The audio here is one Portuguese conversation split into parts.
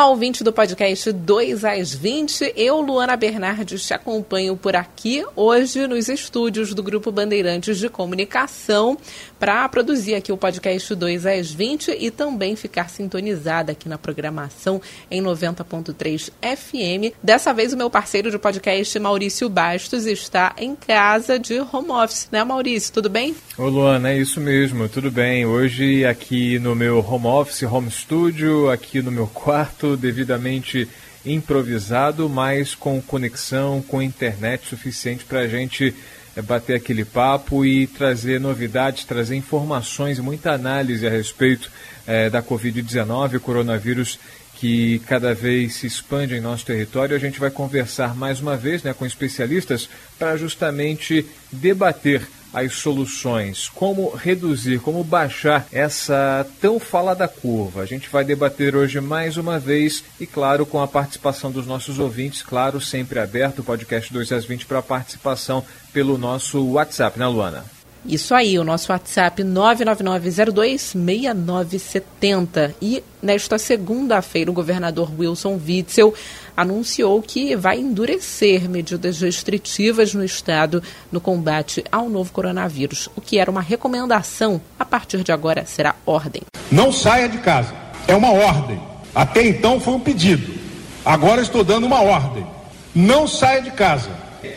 Olá, ouvinte do podcast 2 às 20. Eu, Luana Bernardes, te acompanho por aqui hoje nos estúdios do Grupo Bandeirantes de Comunicação para produzir aqui o podcast 2 às 20 e também ficar sintonizada aqui na programação em 90.3 FM. Dessa vez, o meu parceiro de podcast, Maurício Bastos, está em casa de home office, né, Maurício? Tudo bem? Ô, Luana, é isso mesmo, tudo bem. Hoje, aqui no meu home office, home studio, aqui no meu quarto devidamente improvisado, mas com conexão, com internet suficiente para a gente é, bater aquele papo e trazer novidades, trazer informações muita análise a respeito é, da Covid-19, o coronavírus que cada vez se expande em nosso território. A gente vai conversar mais uma vez né, com especialistas para justamente debater as soluções, como reduzir, como baixar essa tão falada curva. A gente vai debater hoje mais uma vez e, claro, com a participação dos nossos ouvintes, claro, sempre aberto o podcast 2 às 20 para participação pelo nosso WhatsApp, né, Luana? Isso aí, o nosso WhatsApp 999026970. E nesta segunda-feira, o governador Wilson Witzel anunciou que vai endurecer medidas restritivas no estado no combate ao novo coronavírus. O que era uma recomendação, a partir de agora será ordem. Não saia de casa. É uma ordem. Até então foi um pedido. Agora estou dando uma ordem. Não saia de casa.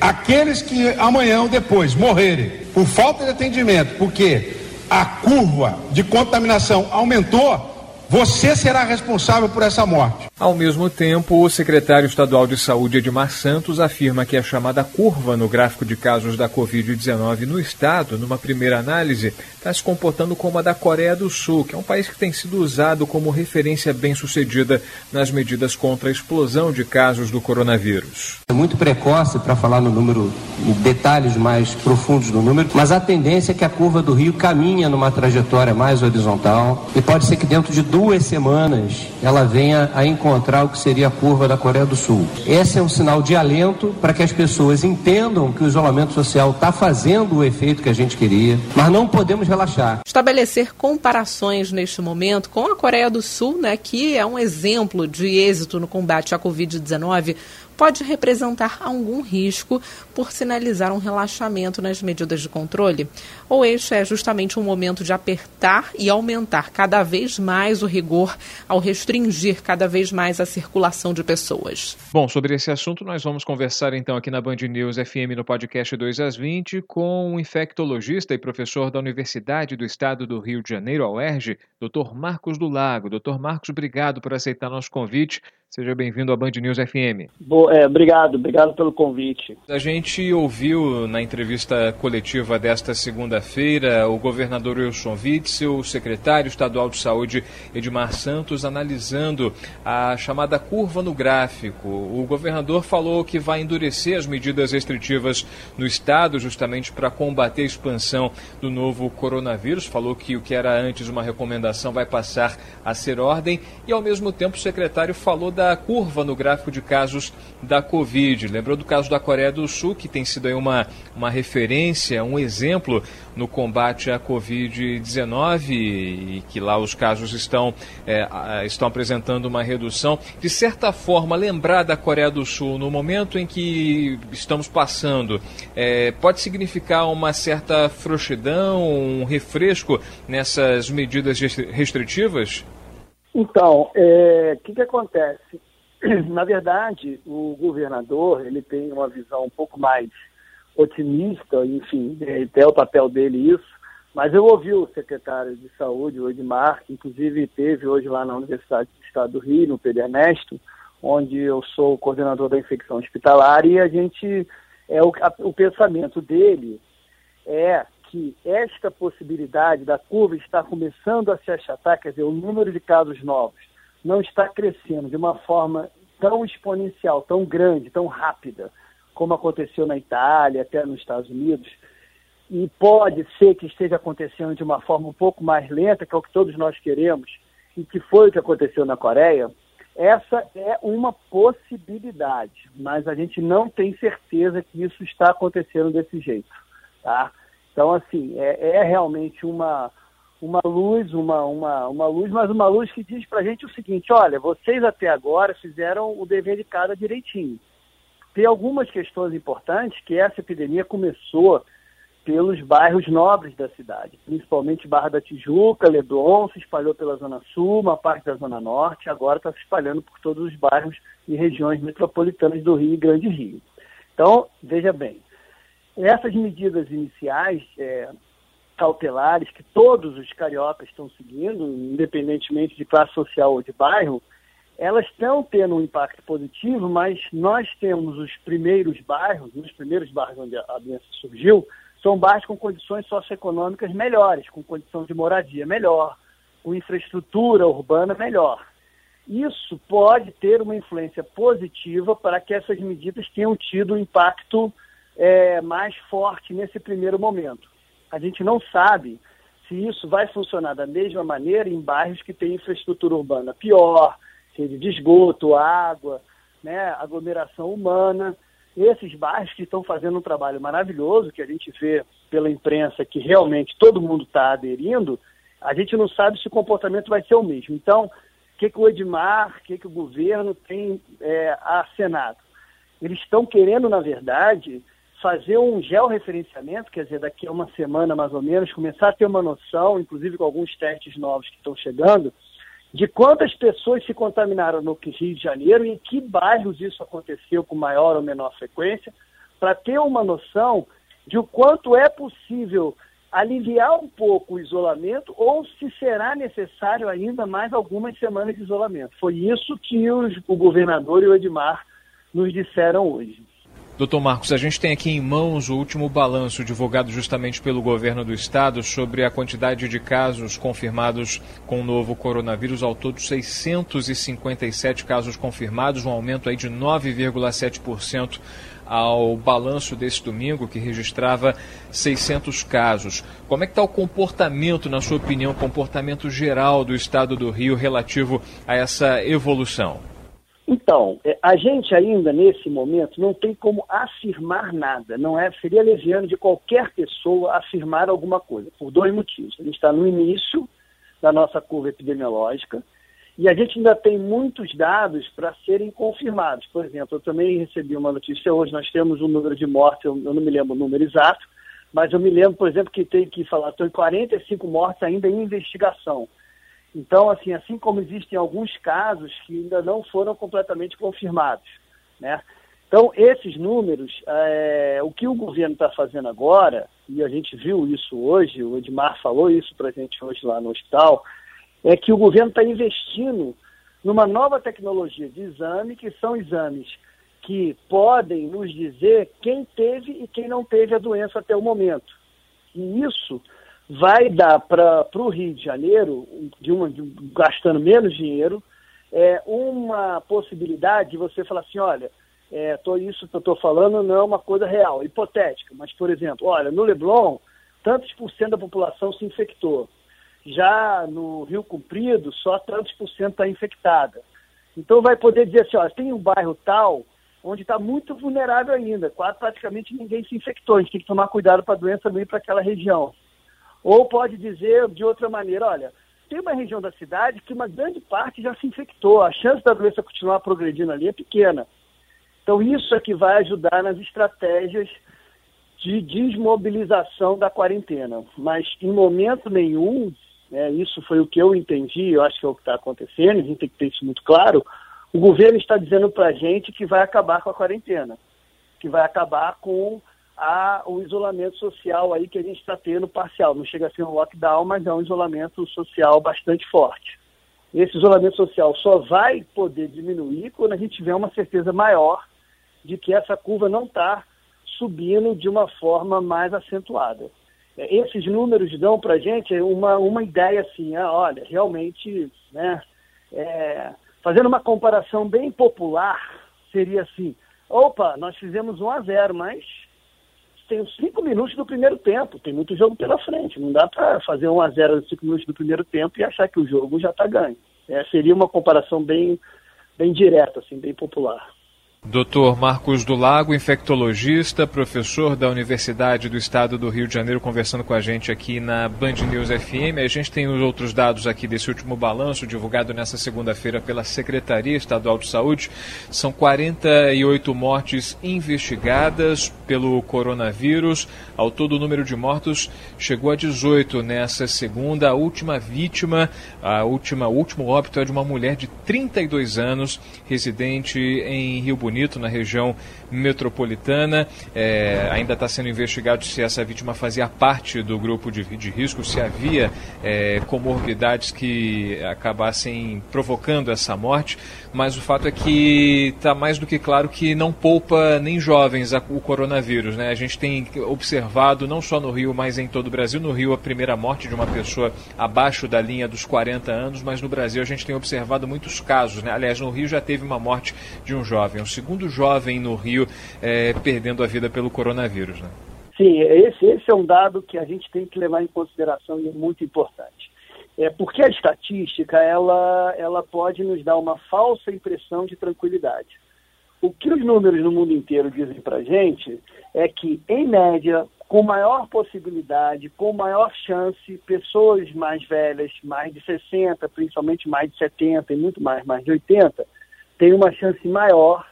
Aqueles que amanhã ou depois morrerem por falta de atendimento, porque a curva de contaminação aumentou, você será responsável por essa morte. Ao mesmo tempo, o secretário estadual de Saúde, Edmar Santos, afirma que a chamada curva no gráfico de casos da Covid-19 no estado, numa primeira análise, está se comportando como a da Coreia do Sul, que é um país que tem sido usado como referência bem-sucedida nas medidas contra a explosão de casos do coronavírus. É muito precoce para falar no número, em detalhes mais profundos do número, mas a tendência é que a curva do Rio caminha numa trajetória mais horizontal e pode ser que dentro de duas semanas ela venha a encontrar o que seria a curva da Coreia do Sul. Esse é um sinal de alento para que as pessoas entendam que o isolamento social está fazendo o efeito que a gente queria, mas não podemos relaxar. Estabelecer comparações neste momento com a Coreia do Sul, né, que é um exemplo de êxito no combate à Covid-19, pode representar algum risco por sinalizar um relaxamento nas medidas de controle? Ou este é justamente um momento de apertar e aumentar cada vez mais o rigor ao restringir cada vez mais a circulação de pessoas? Bom, sobre esse assunto nós vamos conversar então aqui na Band News FM no podcast 2 às 20 com o infectologista e professor da Universidade do Estado do Rio de Janeiro, a UERJ, Dr. Marcos do Lago. Dr. Marcos, obrigado por aceitar nosso convite. Seja bem-vindo à Band News FM. Bo é, obrigado, obrigado pelo convite. A gente ouviu na entrevista coletiva desta segunda-feira o governador Wilson Witzel, o secretário estadual de saúde Edmar Santos analisando a chamada curva no gráfico. O governador falou que vai endurecer as medidas restritivas no estado justamente para combater a expansão do novo coronavírus. Falou que o que era antes uma recomendação vai passar a ser ordem e ao mesmo tempo o secretário falou da curva no gráfico de casos da Covid. Lembrou do caso da Coreia do Sul, que tem sido aí uma, uma referência, um exemplo no combate à Covid-19 e que lá os casos estão, é, estão apresentando uma redução. De certa forma, lembrar da Coreia do Sul no momento em que estamos passando é, pode significar uma certa frouxidão, um refresco nessas medidas restritivas? Então, o é, que, que acontece? Na verdade, o governador ele tem uma visão um pouco mais otimista, enfim, é o papel dele isso, mas eu ouvi o secretário de saúde, o Edmar, que inclusive teve hoje lá na Universidade do Estado do Rio, no Pedro Ernesto, onde eu sou coordenador da infecção hospitalar, e a gente, é o, a, o pensamento dele é que esta possibilidade da curva está começando a se achatar, quer dizer, o número de casos novos não está crescendo de uma forma tão exponencial, tão grande, tão rápida, como aconteceu na Itália, até nos Estados Unidos, e pode ser que esteja acontecendo de uma forma um pouco mais lenta, que é o que todos nós queremos. e que foi o que aconteceu na Coreia, essa é uma possibilidade, mas a gente não tem certeza que isso está acontecendo desse jeito, tá? Então, assim, é, é realmente uma, uma luz, uma, uma, uma luz, mas uma luz que diz para a gente o seguinte, olha, vocês até agora fizeram o dever de casa direitinho. Tem algumas questões importantes que essa epidemia começou pelos bairros nobres da cidade, principalmente Barra da Tijuca, Leblon, se espalhou pela Zona Sul, uma parte da Zona Norte, agora está se espalhando por todos os bairros e regiões metropolitanas do Rio e Grande Rio. Então, veja bem, essas medidas iniciais é, cautelares que todos os cariocas estão seguindo, independentemente de classe social ou de bairro, elas estão tendo um impacto positivo, mas nós temos os primeiros bairros, os primeiros bairros onde a doença surgiu, são bairros com condições socioeconômicas melhores, com condição de moradia melhor, com infraestrutura urbana melhor. Isso pode ter uma influência positiva para que essas medidas tenham tido um impacto é, mais forte nesse primeiro momento. A gente não sabe se isso vai funcionar da mesma maneira em bairros que têm infraestrutura urbana pior, rede de esgoto, água, né, aglomeração humana esses bairros que estão fazendo um trabalho maravilhoso, que a gente vê pela imprensa que realmente todo mundo está aderindo, a gente não sabe se o comportamento vai ser o mesmo. Então, o que, que o Edmar, o que, que o governo tem é, acenado? Eles estão querendo, na verdade, fazer um georreferenciamento, quer dizer, daqui a uma semana mais ou menos, começar a ter uma noção, inclusive com alguns testes novos que estão chegando, de quantas pessoas se contaminaram no Rio de Janeiro e em que bairros isso aconteceu com maior ou menor frequência, para ter uma noção de o quanto é possível aliviar um pouco o isolamento ou se será necessário ainda mais algumas semanas de isolamento. Foi isso que os, o governador e o Edmar nos disseram hoje. Doutor Marcos, a gente tem aqui em mãos o último balanço divulgado justamente pelo governo do estado sobre a quantidade de casos confirmados com o novo coronavírus. Ao todo, 657 casos confirmados, um aumento aí de 9,7% ao balanço desse domingo, que registrava 600 casos. Como é que está o comportamento, na sua opinião, comportamento geral do estado do Rio relativo a essa evolução? Então, é, a gente ainda nesse momento não tem como afirmar nada. Não é seria leviano de qualquer pessoa afirmar alguma coisa por dois motivos. A gente está no início da nossa curva epidemiológica e a gente ainda tem muitos dados para serem confirmados. Por exemplo, eu também recebi uma notícia hoje. Nós temos um número de mortes, eu, não me lembro o número exato, mas eu me lembro, por exemplo, que tem que falar, estão em 45 mortes ainda em investigação. Então, assim, assim como existem alguns casos que ainda não foram completamente confirmados, né? Então, esses números, é, o que o governo está fazendo agora, e a gente viu isso hoje, o Edmar falou isso para a gente hoje lá no hospital, é que o governo está investindo numa nova tecnologia de exame, que são exames que podem nos dizer quem teve e quem não teve a doença até o momento. E isso vai dar para o Rio de Janeiro, de uma, de, gastando menos dinheiro, é, uma possibilidade de você falar assim, olha, é, tô, isso que eu estou falando não é uma coisa real, hipotética, mas, por exemplo, olha, no Leblon, tantos por cento da população se infectou. Já no Rio Comprido, só tantos por cento está infectada. Então vai poder dizer assim, olha, tem um bairro tal onde está muito vulnerável ainda, quase praticamente ninguém se infectou. A gente tem que tomar cuidado para a doença não ir para aquela região. Ou pode dizer de outra maneira, olha, tem uma região da cidade que uma grande parte já se infectou, a chance da doença continuar progredindo ali é pequena. Então isso é que vai ajudar nas estratégias de desmobilização da quarentena. Mas em momento nenhum, né, isso foi o que eu entendi, eu acho que é o que está acontecendo, a gente tem que ter isso muito claro, o governo está dizendo para a gente que vai acabar com a quarentena, que vai acabar com a, o isolamento social aí que a gente está tendo parcial. Não chega a ser um lockdown, mas é um isolamento social bastante forte. Esse isolamento social só vai poder diminuir quando a gente tiver uma certeza maior de que essa curva não está subindo de uma forma mais acentuada. É, esses números dão para a gente uma, uma ideia assim, ah, olha, realmente, né, é, fazendo uma comparação bem popular, seria assim, opa, nós fizemos 1 a 0, mas tem cinco minutos do primeiro tempo, tem muito jogo pela frente. Não dá para fazer 1 a 0 nos cinco minutos do primeiro tempo e achar que o jogo já está ganho. É, seria uma comparação bem, bem direta, assim, bem popular. Dr. Marcos do Lago, infectologista, professor da Universidade do Estado do Rio de Janeiro, conversando com a gente aqui na Band News FM. A gente tem os outros dados aqui desse último balanço, divulgado nessa segunda-feira pela Secretaria Estadual de Saúde. São 48 mortes investigadas pelo coronavírus. Ao todo, o número de mortos chegou a 18 nessa segunda. A última vítima, a última, o último óbito é de uma mulher de 32 anos, residente em Rio Bonito Bonito, na região metropolitana. É, ainda está sendo investigado se essa vítima fazia parte do grupo de, de risco, se havia é, comorbidades que acabassem provocando essa morte. Mas o fato é que está mais do que claro que não poupa nem jovens o coronavírus. Né? A gente tem observado, não só no Rio, mas em todo o Brasil. No Rio, a primeira morte de uma pessoa abaixo da linha dos 40 anos, mas no Brasil a gente tem observado muitos casos. Né? Aliás, no Rio já teve uma morte de um jovem, segundo jovem no Rio é, perdendo a vida pelo coronavírus. Né? Sim, esse, esse é um dado que a gente tem que levar em consideração e é muito importante. É porque a estatística ela, ela pode nos dar uma falsa impressão de tranquilidade. O que os números no mundo inteiro dizem para gente é que, em média, com maior possibilidade, com maior chance, pessoas mais velhas, mais de 60, principalmente mais de 70 e muito mais, mais de 80, têm uma chance maior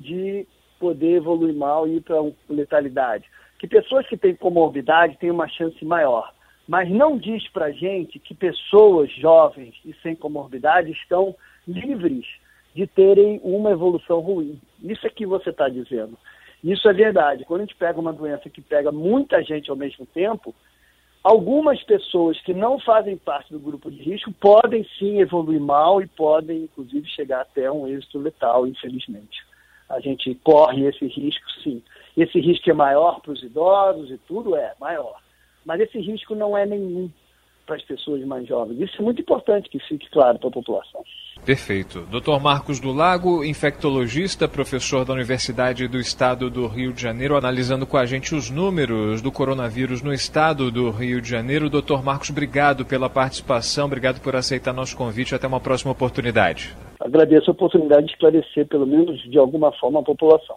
de poder evoluir mal e ir para letalidade. Que pessoas que têm comorbidade têm uma chance maior. Mas não diz para gente que pessoas jovens e sem comorbidade estão livres de terem uma evolução ruim. Isso é que você está dizendo. Isso é verdade. Quando a gente pega uma doença que pega muita gente ao mesmo tempo, algumas pessoas que não fazem parte do grupo de risco podem sim evoluir mal e podem, inclusive, chegar até um êxito letal, infelizmente a gente corre esse risco, sim. Esse risco é maior para os idosos e tudo é maior. Mas esse risco não é nenhum para as pessoas mais jovens. Isso é muito importante que fique claro para a população. Perfeito. Dr. Marcos do Lago, infectologista, professor da Universidade do Estado do Rio de Janeiro, analisando com a gente os números do coronavírus no estado do Rio de Janeiro. Dr. Marcos, obrigado pela participação, obrigado por aceitar nosso convite. Até uma próxima oportunidade. Agradeço a oportunidade de esclarecer, pelo menos de alguma forma, a população.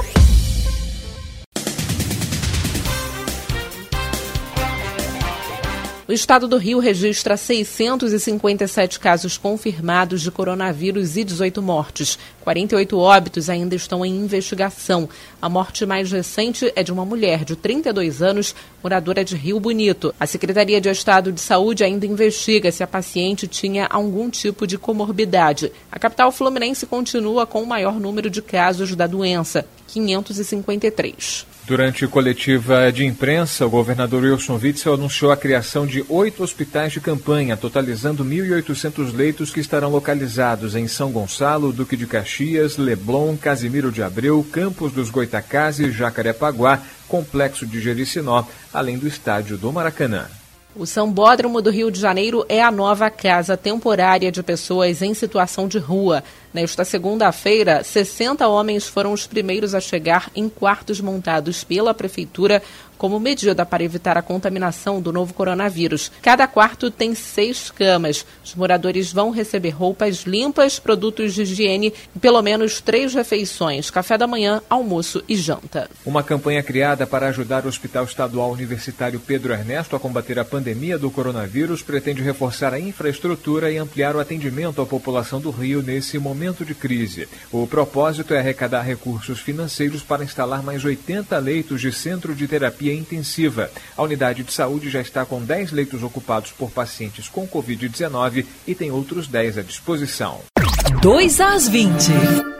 O estado do Rio registra 657 casos confirmados de coronavírus e 18 mortes. 48 óbitos ainda estão em investigação. A morte mais recente é de uma mulher de 32 anos, moradora de Rio Bonito. A Secretaria de Estado de Saúde ainda investiga se a paciente tinha algum tipo de comorbidade. A capital fluminense continua com o maior número de casos da doença, 553. Durante coletiva de imprensa, o governador Wilson Witzel anunciou a criação de oito hospitais de campanha, totalizando 1.800 leitos que estarão localizados em São Gonçalo, Duque de Caxias, Leblon, Casimiro de Abreu, Campos dos Goitacazes, Jacarepaguá, Complexo de Jericinó, além do estádio do Maracanã. O São Bódromo do Rio de Janeiro é a nova casa temporária de pessoas em situação de rua. Nesta segunda-feira, 60 homens foram os primeiros a chegar em quartos montados pela Prefeitura como medida para evitar a contaminação do novo coronavírus. Cada quarto tem seis camas. Os moradores vão receber roupas limpas, produtos de higiene e pelo menos três refeições: café da manhã, almoço e janta. Uma campanha criada para ajudar o Hospital Estadual Universitário Pedro Ernesto a combater a pandemia do coronavírus pretende reforçar a infraestrutura e ampliar o atendimento à população do Rio nesse momento de crise. O propósito é arrecadar recursos financeiros para instalar mais 80 leitos de centro de terapia terapia intensiva. A unidade de saúde já está com 10 leitos ocupados por pacientes com Covid-19 e tem outros 10 à disposição. 2 às 20.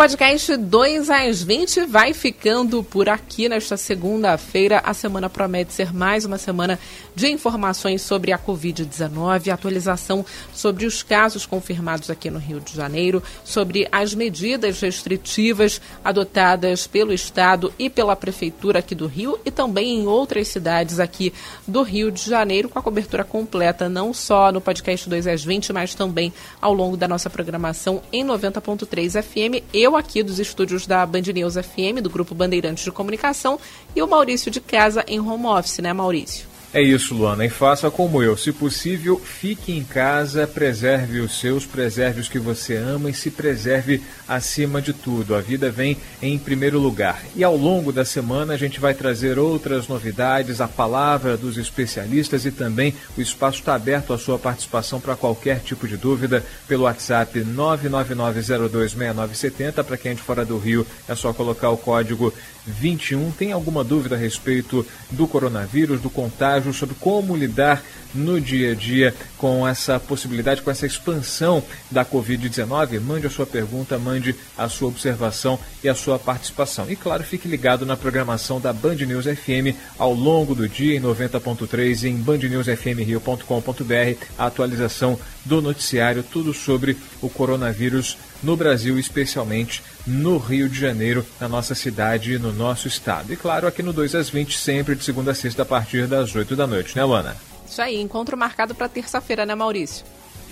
Podcast 2 às 20 vai ficando por aqui nesta segunda-feira. A semana promete ser mais uma semana de informações sobre a Covid-19, atualização sobre os casos confirmados aqui no Rio de Janeiro, sobre as medidas restritivas adotadas pelo Estado e pela Prefeitura aqui do Rio e também em outras cidades aqui do Rio de Janeiro, com a cobertura completa, não só no podcast 2 às 20, mas também ao longo da nossa programação em 90.3 FM eu aqui dos estúdios da Band News FM, do Grupo Bandeirantes de Comunicação, e o Maurício de casa em home office, né, Maurício? É isso, Luana, e faça como eu. Se possível, fique em casa, preserve os seus, preserve os que você ama e se preserve acima de tudo. A vida vem em primeiro lugar. E ao longo da semana a gente vai trazer outras novidades, a palavra dos especialistas e também o espaço está aberto à sua participação para qualquer tipo de dúvida pelo WhatsApp 999026970. Para quem é de fora do Rio, é só colocar o código 21. Tem alguma dúvida a respeito do coronavírus, do contágio? Sobre como lidar no dia a dia com essa possibilidade, com essa expansão da Covid-19? Mande a sua pergunta, mande a sua observação e a sua participação. E claro, fique ligado na programação da Band News FM ao longo do dia em 90.3 em bandnewsfmrio.com.br, a atualização do noticiário, tudo sobre o coronavírus no Brasil, especialmente no Rio de Janeiro, na nossa cidade e no nosso estado. E claro, aqui no 2 às 20, sempre de segunda a sexta, a partir das 8 da noite, né, Luana? Isso aí, encontro marcado para terça-feira, né, Maurício?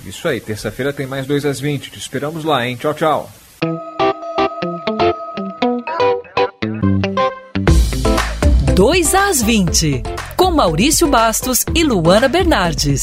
Isso aí, terça-feira tem mais 2 às 20. Te esperamos lá, hein? Tchau, tchau. Dois às 20, com Maurício Bastos e Luana Bernardes.